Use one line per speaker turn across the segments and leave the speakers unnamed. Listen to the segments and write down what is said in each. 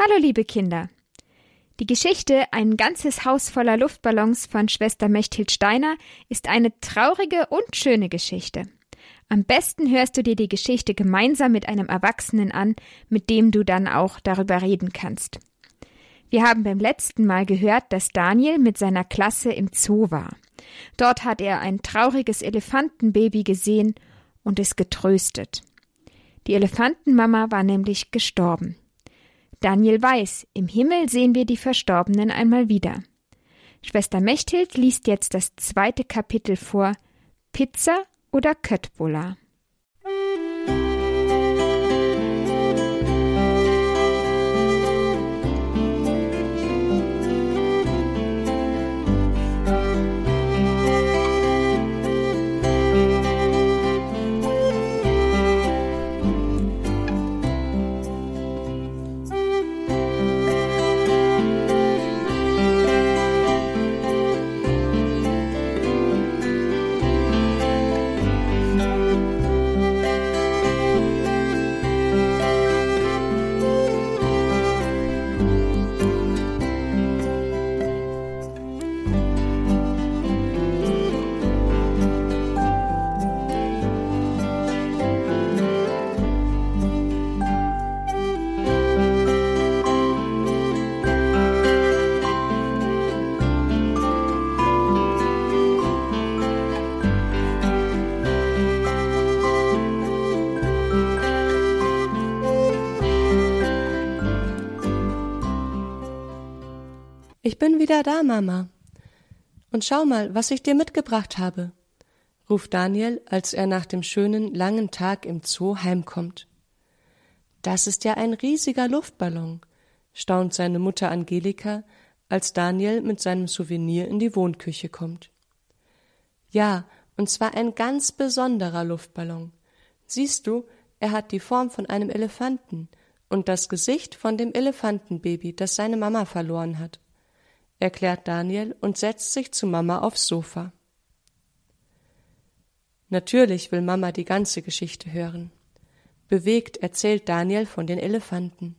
Hallo liebe Kinder. Die Geschichte Ein ganzes Haus voller Luftballons von Schwester Mechthild Steiner ist eine traurige und schöne Geschichte. Am besten hörst du dir die Geschichte gemeinsam mit einem Erwachsenen an, mit dem du dann auch darüber reden kannst. Wir haben beim letzten Mal gehört, dass Daniel mit seiner Klasse im Zoo war. Dort hat er ein trauriges Elefantenbaby gesehen und es getröstet. Die Elefantenmama war nämlich gestorben. Daniel weiß, im Himmel sehen wir die Verstorbenen einmal wieder. Schwester Mechthild liest jetzt das zweite Kapitel vor Pizza oder Köttbullar.
Bin wieder da, Mama. Und schau mal, was ich dir mitgebracht habe, ruft Daniel, als er nach dem schönen langen Tag im Zoo heimkommt. Das ist ja ein riesiger Luftballon, staunt seine Mutter Angelika, als Daniel mit seinem Souvenir in die Wohnküche kommt. Ja, und zwar ein ganz besonderer Luftballon. Siehst du, er hat die Form von einem Elefanten und das Gesicht von dem Elefantenbaby, das seine Mama verloren hat erklärt Daniel und setzt sich zu Mama aufs Sofa. Natürlich will Mama die ganze Geschichte hören. Bewegt erzählt Daniel von den Elefanten.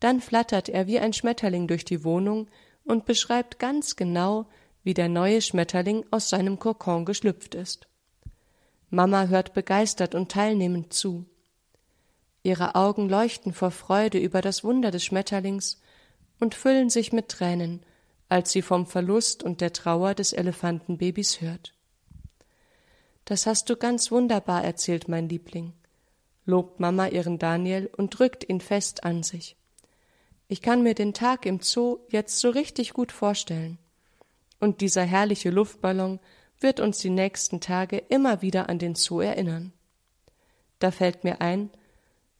Dann flattert er wie ein Schmetterling durch die Wohnung und beschreibt ganz genau, wie der neue Schmetterling aus seinem Kokon geschlüpft ist. Mama hört begeistert und teilnehmend zu. Ihre Augen leuchten vor Freude über das Wunder des Schmetterlings und füllen sich mit Tränen, als sie vom Verlust und der Trauer des Elefantenbabys hört. Das hast du ganz wunderbar erzählt, mein Liebling, lobt Mama ihren Daniel und drückt ihn fest an sich. Ich kann mir den Tag im Zoo jetzt so richtig gut vorstellen. Und dieser herrliche Luftballon wird uns die nächsten Tage immer wieder an den Zoo erinnern. Da fällt mir ein,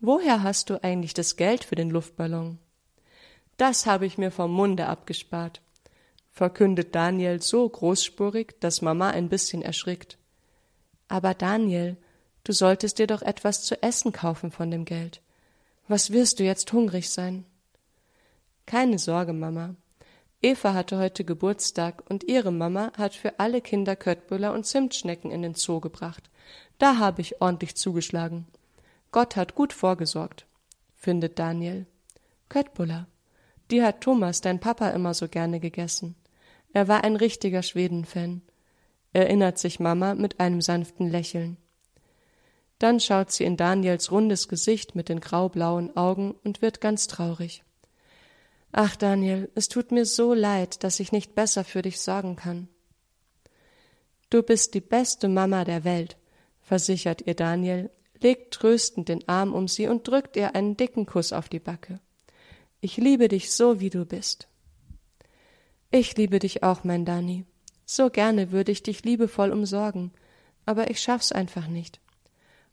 woher hast du eigentlich das Geld für den Luftballon? Das habe ich mir vom Munde abgespart verkündet Daniel so großspurig, dass Mama ein bisschen erschrickt. Aber Daniel, du solltest dir doch etwas zu essen kaufen von dem Geld. Was wirst du jetzt hungrig sein? Keine Sorge, Mama. Eva hatte heute Geburtstag und ihre Mama hat für alle Kinder Köttbüller und Zimtschnecken in den Zoo gebracht. Da habe ich ordentlich zugeschlagen. Gott hat gut vorgesorgt, findet Daniel. Köttbullar. Die hat Thomas, dein Papa, immer so gerne gegessen. Er war ein richtiger Schwedenfan, erinnert sich Mama mit einem sanften Lächeln. Dann schaut sie in Daniels rundes Gesicht mit den graublauen Augen und wird ganz traurig. Ach, Daniel, es tut mir so leid, dass ich nicht besser für dich sorgen kann. Du bist die beste Mama der Welt, versichert ihr Daniel, legt tröstend den Arm um sie und drückt ihr einen dicken Kuss auf die Backe. Ich liebe dich so, wie du bist. Ich liebe dich auch, mein Dani. So gerne würde ich dich liebevoll umsorgen, aber ich schaff's einfach nicht.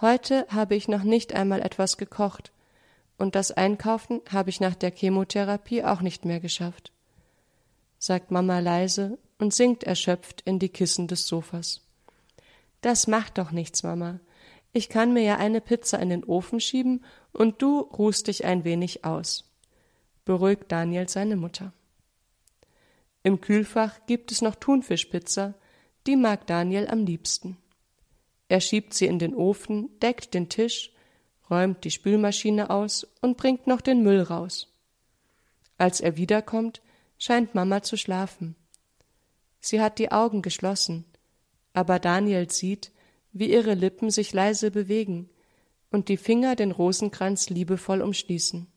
Heute habe ich noch nicht einmal etwas gekocht, und das Einkaufen habe ich nach der Chemotherapie auch nicht mehr geschafft, sagt Mama leise und sinkt erschöpft in die Kissen des Sofas. Das macht doch nichts, Mama. Ich kann mir ja eine Pizza in den Ofen schieben und du ruhst dich ein wenig aus, beruhigt Daniel seine Mutter. Im Kühlfach gibt es noch Thunfischpizza, die mag Daniel am liebsten. Er schiebt sie in den Ofen, deckt den Tisch, räumt die Spülmaschine aus und bringt noch den Müll raus. Als er wiederkommt, scheint Mama zu schlafen. Sie hat die Augen geschlossen, aber Daniel sieht, wie ihre Lippen sich leise bewegen und die Finger den Rosenkranz liebevoll umschließen.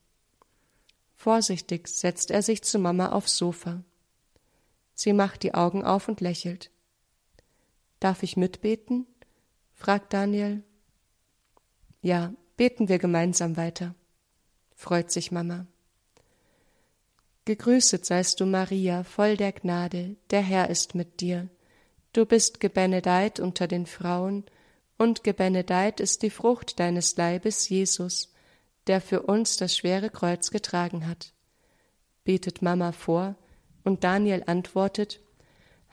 Vorsichtig setzt er sich zu Mama aufs Sofa. Sie macht die Augen auf und lächelt. Darf ich mitbeten? fragt Daniel. Ja, beten wir gemeinsam weiter, freut sich Mama. Gegrüßet seist du, Maria, voll der Gnade, der Herr ist mit dir. Du bist gebenedeit unter den Frauen, und gebenedeit ist die Frucht deines Leibes, Jesus, der für uns das schwere Kreuz getragen hat. Betet Mama vor, und Daniel antwortet,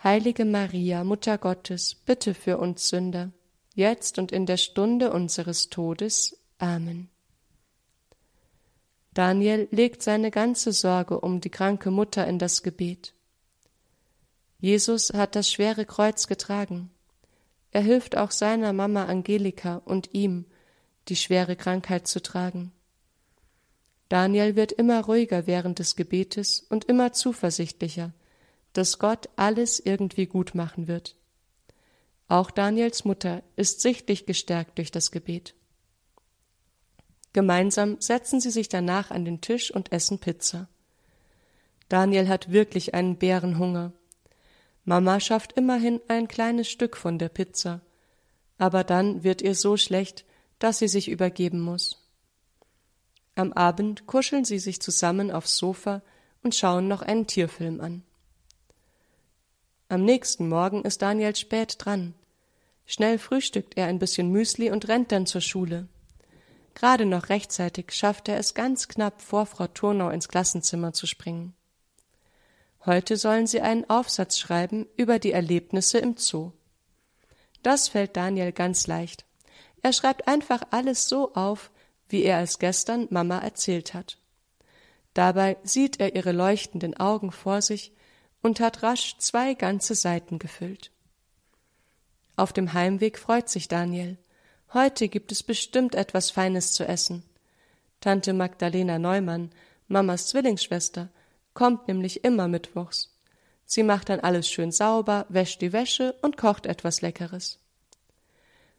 Heilige Maria, Mutter Gottes, bitte für uns Sünder, jetzt und in der Stunde unseres Todes. Amen. Daniel legt seine ganze Sorge um die kranke Mutter in das Gebet. Jesus hat das schwere Kreuz getragen. Er hilft auch seiner Mama Angelika und ihm, die schwere Krankheit zu tragen. Daniel wird immer ruhiger während des Gebetes und immer zuversichtlicher, dass Gott alles irgendwie gut machen wird. Auch Daniels Mutter ist sichtlich gestärkt durch das Gebet. Gemeinsam setzen sie sich danach an den Tisch und essen Pizza. Daniel hat wirklich einen Bärenhunger. Mama schafft immerhin ein kleines Stück von der Pizza, aber dann wird ihr so schlecht, dass sie sich übergeben muss. Am Abend kuscheln sie sich zusammen aufs Sofa und schauen noch einen Tierfilm an. Am nächsten Morgen ist Daniel spät dran. Schnell frühstückt er ein bisschen Müsli und rennt dann zur Schule. Gerade noch rechtzeitig schafft er es ganz knapp vor Frau Turnau ins Klassenzimmer zu springen. Heute sollen sie einen Aufsatz schreiben über die Erlebnisse im Zoo. Das fällt Daniel ganz leicht. Er schreibt einfach alles so auf, wie er es gestern Mama erzählt hat. Dabei sieht er ihre leuchtenden Augen vor sich und hat rasch zwei ganze Seiten gefüllt. Auf dem Heimweg freut sich Daniel. Heute gibt es bestimmt etwas Feines zu essen. Tante Magdalena Neumann, Mamas Zwillingsschwester, kommt nämlich immer mittwochs. Sie macht dann alles schön sauber, wäscht die Wäsche und kocht etwas Leckeres.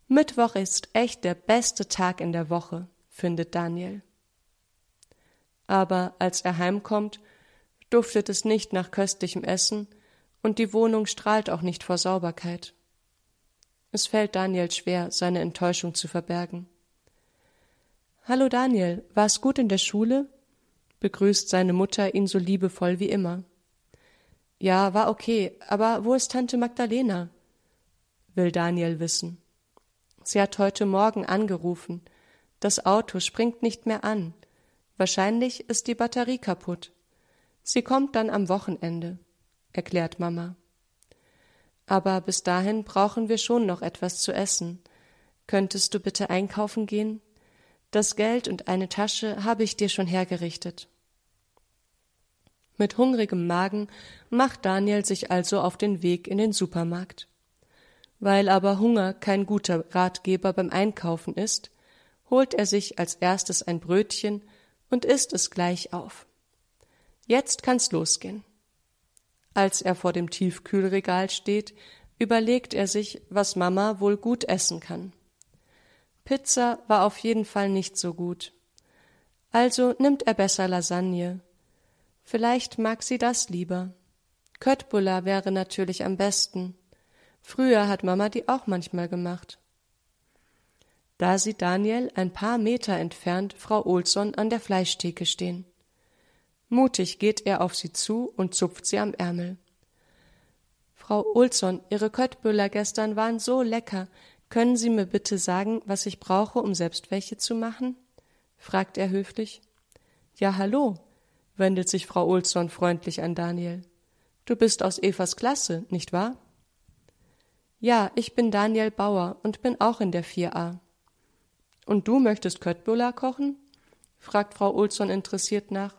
Mittwoch ist echt der beste Tag in der Woche, findet Daniel. Aber als er heimkommt, duftet es nicht nach köstlichem Essen und die Wohnung strahlt auch nicht vor Sauberkeit. Es fällt Daniel schwer, seine Enttäuschung zu verbergen. Hallo Daniel, war's gut in der Schule? begrüßt seine Mutter ihn so liebevoll wie immer. Ja, war okay, aber wo ist Tante Magdalena? will Daniel wissen. Sie hat heute Morgen angerufen. Das Auto springt nicht mehr an. Wahrscheinlich ist die Batterie kaputt. Sie kommt dann am Wochenende, erklärt Mama. Aber bis dahin brauchen wir schon noch etwas zu essen. Könntest du bitte einkaufen gehen? Das Geld und eine Tasche habe ich dir schon hergerichtet. Mit hungrigem Magen macht Daniel sich also auf den Weg in den Supermarkt. Weil aber Hunger kein guter Ratgeber beim Einkaufen ist, holt er sich als erstes ein Brötchen und isst es gleich auf. Jetzt kann's losgehen. Als er vor dem Tiefkühlregal steht, überlegt er sich, was Mama wohl gut essen kann. Pizza war auf jeden Fall nicht so gut. Also nimmt er besser Lasagne. Vielleicht mag sie das lieber. Köttbullar wäre natürlich am besten. Früher hat Mama die auch manchmal gemacht. Da sieht Daniel ein paar Meter entfernt Frau Olsson an der Fleischtheke stehen. Mutig geht er auf sie zu und zupft sie am Ärmel. Frau Olsson, Ihre Köttböller gestern waren so lecker. Können Sie mir bitte sagen, was ich brauche, um selbst welche zu machen? fragt er höflich. Ja, hallo, wendet sich Frau Olsson freundlich an Daniel. Du bist aus Evas Klasse, nicht wahr? Ja, ich bin Daniel Bauer und bin auch in der 4a. Und du möchtest Köttbullar kochen? fragt Frau Olsson interessiert nach.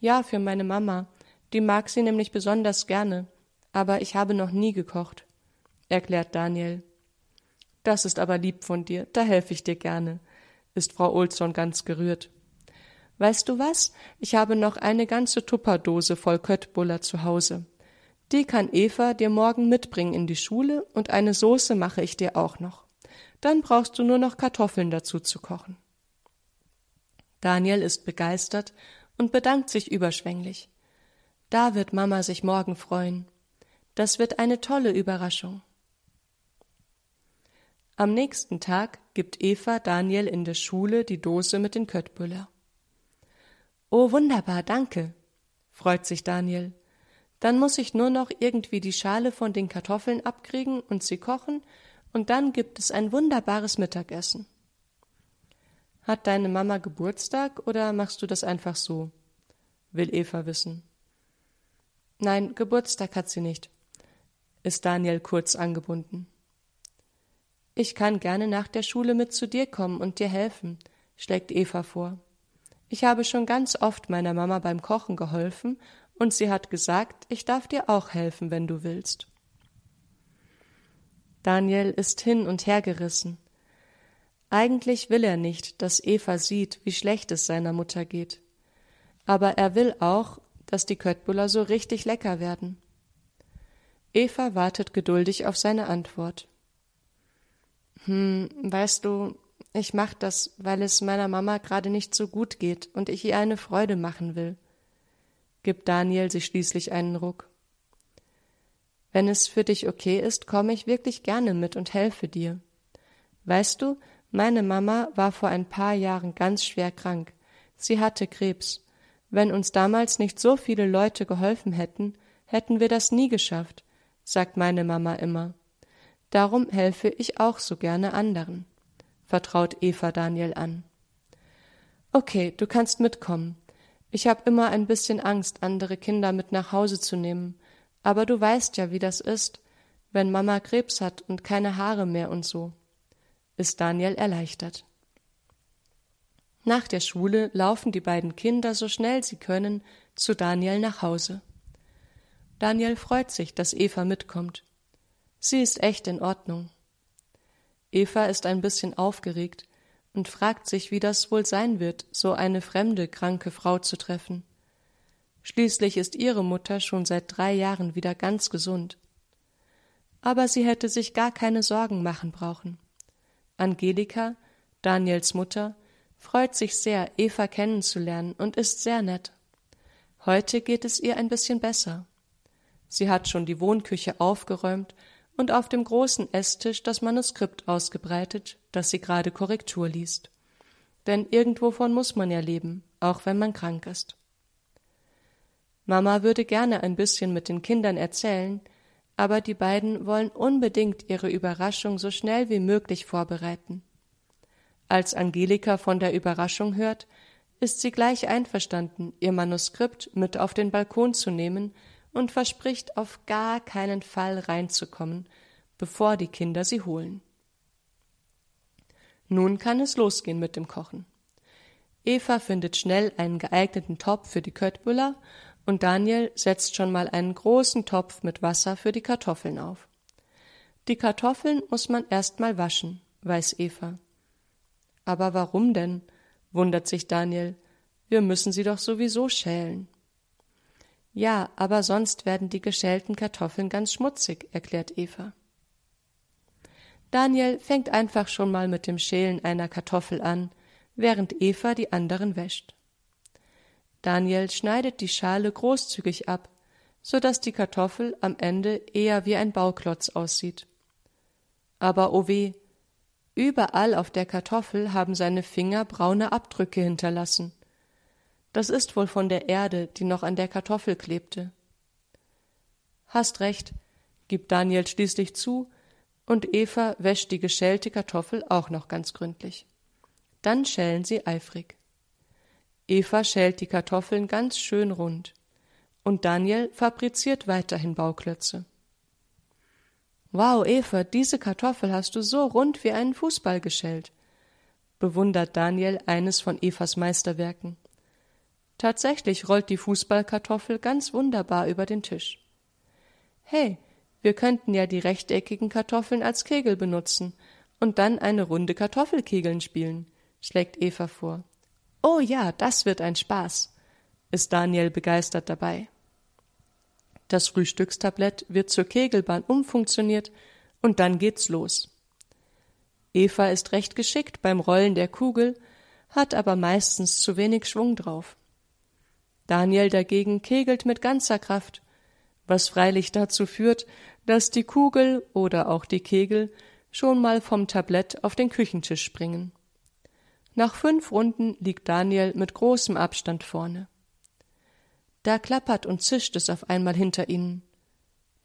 Ja, für meine Mama. Die mag sie nämlich besonders gerne. Aber ich habe noch nie gekocht, erklärt Daniel. Das ist aber lieb von dir, da helfe ich dir gerne, ist Frau Olsson ganz gerührt. Weißt du was? Ich habe noch eine ganze Tupperdose voll Köttbuller zu Hause. Die kann Eva dir morgen mitbringen in die Schule und eine Soße mache ich dir auch noch. Dann brauchst du nur noch Kartoffeln dazu zu kochen. Daniel ist begeistert und bedankt sich überschwänglich. Da wird Mama sich morgen freuen. Das wird eine tolle Überraschung. Am nächsten Tag gibt Eva Daniel in der Schule die Dose mit den Köttbüller. Oh, wunderbar, danke, freut sich Daniel. Dann muss ich nur noch irgendwie die Schale von den Kartoffeln abkriegen und sie kochen, und dann gibt es ein wunderbares Mittagessen. Hat deine Mama Geburtstag oder machst du das einfach so? will Eva wissen. Nein, Geburtstag hat sie nicht, ist Daniel kurz angebunden. Ich kann gerne nach der Schule mit zu dir kommen und dir helfen, schlägt Eva vor. Ich habe schon ganz oft meiner Mama beim Kochen geholfen, und sie hat gesagt, ich darf dir auch helfen, wenn du willst. Daniel ist hin und her gerissen. Eigentlich will er nicht, dass Eva sieht, wie schlecht es seiner Mutter geht. Aber er will auch, dass die Köttbuller so richtig lecker werden. Eva wartet geduldig auf seine Antwort. Hm, weißt du, ich mach das, weil es meiner Mama gerade nicht so gut geht und ich ihr eine Freude machen will. Gibt Daniel sich schließlich einen Ruck. Wenn es für dich okay ist, komme ich wirklich gerne mit und helfe dir. Weißt du, meine Mama war vor ein paar Jahren ganz schwer krank. Sie hatte Krebs. Wenn uns damals nicht so viele Leute geholfen hätten, hätten wir das nie geschafft, sagt meine Mama immer. Darum helfe ich auch so gerne anderen, vertraut Eva Daniel an. Okay, du kannst mitkommen. Ich habe immer ein bisschen Angst, andere Kinder mit nach Hause zu nehmen, aber du weißt ja, wie das ist, wenn Mama Krebs hat und keine Haare mehr und so. Ist Daniel erleichtert. Nach der Schule laufen die beiden Kinder so schnell sie können zu Daniel nach Hause. Daniel freut sich, dass Eva mitkommt. Sie ist echt in Ordnung. Eva ist ein bisschen aufgeregt und fragt sich, wie das wohl sein wird, so eine fremde, kranke Frau zu treffen. Schließlich ist ihre Mutter schon seit drei Jahren wieder ganz gesund. Aber sie hätte sich gar keine Sorgen machen brauchen. Angelika, Daniels Mutter, freut sich sehr, Eva kennenzulernen und ist sehr nett. Heute geht es ihr ein bisschen besser. Sie hat schon die Wohnküche aufgeräumt und auf dem großen Esstisch das Manuskript ausgebreitet, das sie gerade Korrektur liest. Denn irgendwovon muss man ja leben, auch wenn man krank ist. Mama würde gerne ein bisschen mit den Kindern erzählen, aber die beiden wollen unbedingt ihre Überraschung so schnell wie möglich vorbereiten. Als Angelika von der Überraschung hört, ist sie gleich einverstanden, ihr Manuskript mit auf den Balkon zu nehmen und verspricht auf gar keinen Fall reinzukommen, bevor die Kinder sie holen. Nun kann es losgehen mit dem Kochen. Eva findet schnell einen geeigneten Topf für die Köttbüller und Daniel setzt schon mal einen großen Topf mit Wasser für die Kartoffeln auf. Die Kartoffeln muss man erst mal waschen, weiß Eva. Aber warum denn? wundert sich Daniel. Wir müssen sie doch sowieso schälen. Ja, aber sonst werden die geschälten Kartoffeln ganz schmutzig, erklärt Eva. Daniel fängt einfach schon mal mit dem Schälen einer Kartoffel an, während Eva die anderen wäscht. Daniel schneidet die Schale großzügig ab, so dass die Kartoffel am Ende eher wie ein Bauklotz aussieht. Aber oh weh, überall auf der Kartoffel haben seine Finger braune Abdrücke hinterlassen. Das ist wohl von der Erde, die noch an der Kartoffel klebte. Hast recht, gibt Daniel schließlich zu, und Eva wäscht die geschälte Kartoffel auch noch ganz gründlich. Dann schälen sie eifrig. Eva schält die Kartoffeln ganz schön rund, und Daniel fabriziert weiterhin Bauklötze. Wow, Eva, diese Kartoffel hast du so rund wie einen Fußball geschält, bewundert Daniel eines von Evas Meisterwerken. Tatsächlich rollt die Fußballkartoffel ganz wunderbar über den Tisch. Hey, wir könnten ja die rechteckigen Kartoffeln als Kegel benutzen und dann eine Runde Kartoffelkegeln spielen, schlägt Eva vor. Oh ja, das wird ein Spaß, ist Daniel begeistert dabei. Das Frühstückstablett wird zur Kegelbahn umfunktioniert und dann geht's los. Eva ist recht geschickt beim Rollen der Kugel, hat aber meistens zu wenig Schwung drauf. Daniel dagegen kegelt mit ganzer Kraft, was freilich dazu führt, dass die Kugel oder auch die Kegel schon mal vom Tablett auf den Küchentisch springen. Nach fünf Runden liegt Daniel mit großem Abstand vorne. Da klappert und zischt es auf einmal hinter ihnen.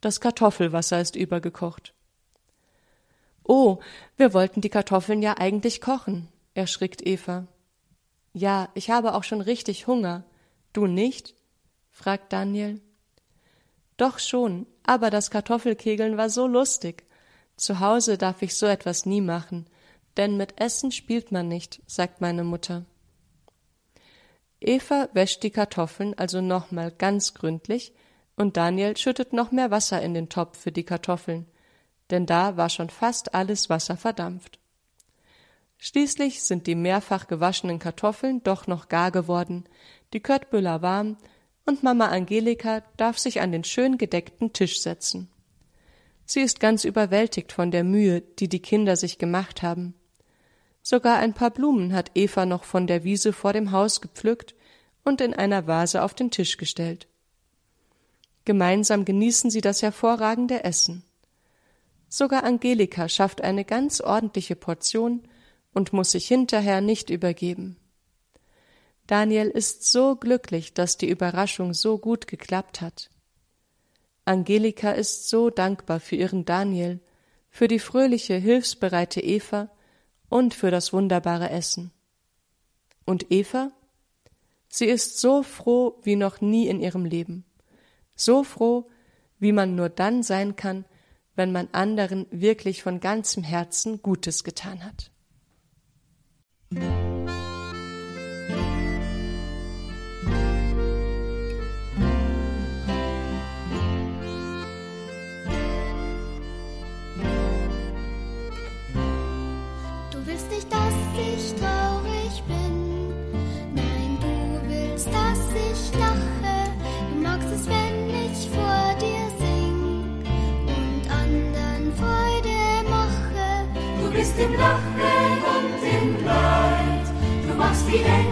Das Kartoffelwasser ist übergekocht. Oh, wir wollten die Kartoffeln ja eigentlich kochen, erschrickt Eva. Ja, ich habe auch schon richtig Hunger. Du nicht? fragt Daniel. Doch schon, aber das Kartoffelkegeln war so lustig. Zu Hause darf ich so etwas nie machen, denn mit Essen spielt man nicht, sagt meine Mutter. Eva wäscht die Kartoffeln also nochmal ganz gründlich und Daniel schüttet noch mehr Wasser in den Topf für die Kartoffeln, denn da war schon fast alles Wasser verdampft. Schließlich sind die mehrfach gewaschenen Kartoffeln doch noch gar geworden, die Köttbüller warm und Mama Angelika darf sich an den schön gedeckten Tisch setzen. Sie ist ganz überwältigt von der Mühe, die die Kinder sich gemacht haben. Sogar ein paar Blumen hat Eva noch von der Wiese vor dem Haus gepflückt und in einer Vase auf den Tisch gestellt. Gemeinsam genießen sie das hervorragende Essen. Sogar Angelika schafft eine ganz ordentliche Portion und muss sich hinterher nicht übergeben. Daniel ist so glücklich, dass die Überraschung so gut geklappt hat. Angelika ist so dankbar für ihren Daniel, für die fröhliche, hilfsbereite Eva und für das wunderbare Essen. Und Eva? Sie ist so froh wie noch nie in ihrem Leben. So froh, wie man nur dann sein kann, wenn man anderen wirklich von ganzem Herzen Gutes getan hat.
Im Lachen und im Leid. Du machst die engen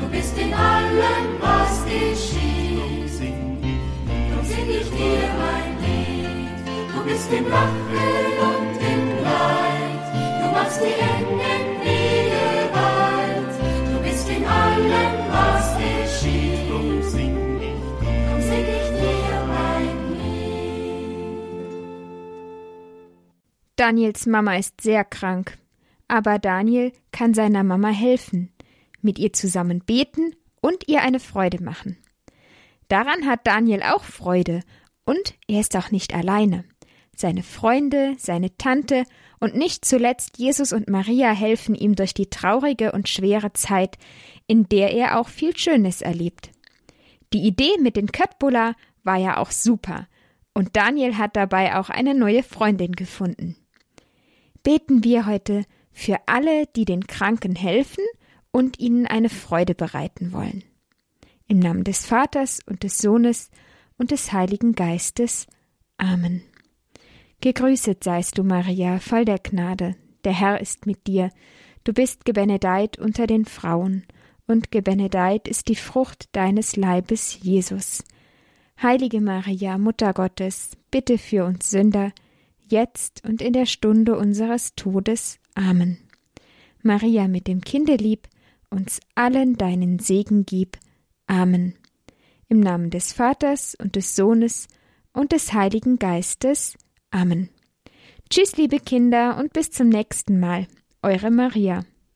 Du bist in allem, was geschieht. Drum sing dir mein Lied.
Du
bist im Lachen und im Leid. Du machst die engen. Du bist in allem, was geschieht. Drum sing dir mein Lied.
Daniels Mama ist sehr krank. Aber Daniel kann seiner Mama helfen, mit ihr zusammen beten und ihr eine Freude machen. Daran hat Daniel auch Freude und er ist auch nicht alleine. Seine Freunde, seine Tante und nicht zuletzt Jesus und Maria helfen ihm durch die traurige und schwere Zeit, in der er auch viel Schönes erlebt. Die Idee mit den Köttbullar war ja auch super und Daniel hat dabei auch eine neue Freundin gefunden. Beten wir heute für alle, die den Kranken helfen und ihnen eine Freude bereiten wollen. Im Namen des Vaters und des Sohnes und des Heiligen Geistes. Amen. Gegrüßet seist du, Maria, voll der Gnade, der Herr ist mit dir, du bist gebenedeit unter den Frauen, und gebenedeit ist die Frucht deines Leibes, Jesus. Heilige Maria, Mutter Gottes, bitte für uns Sünder, jetzt und in der Stunde unseres Todes. Amen. Maria mit dem Kindelieb, uns allen deinen Segen gib. Amen. Im Namen des Vaters und des Sohnes und des Heiligen Geistes. Amen. Tschüss, liebe Kinder, und bis zum nächsten Mal. Eure Maria.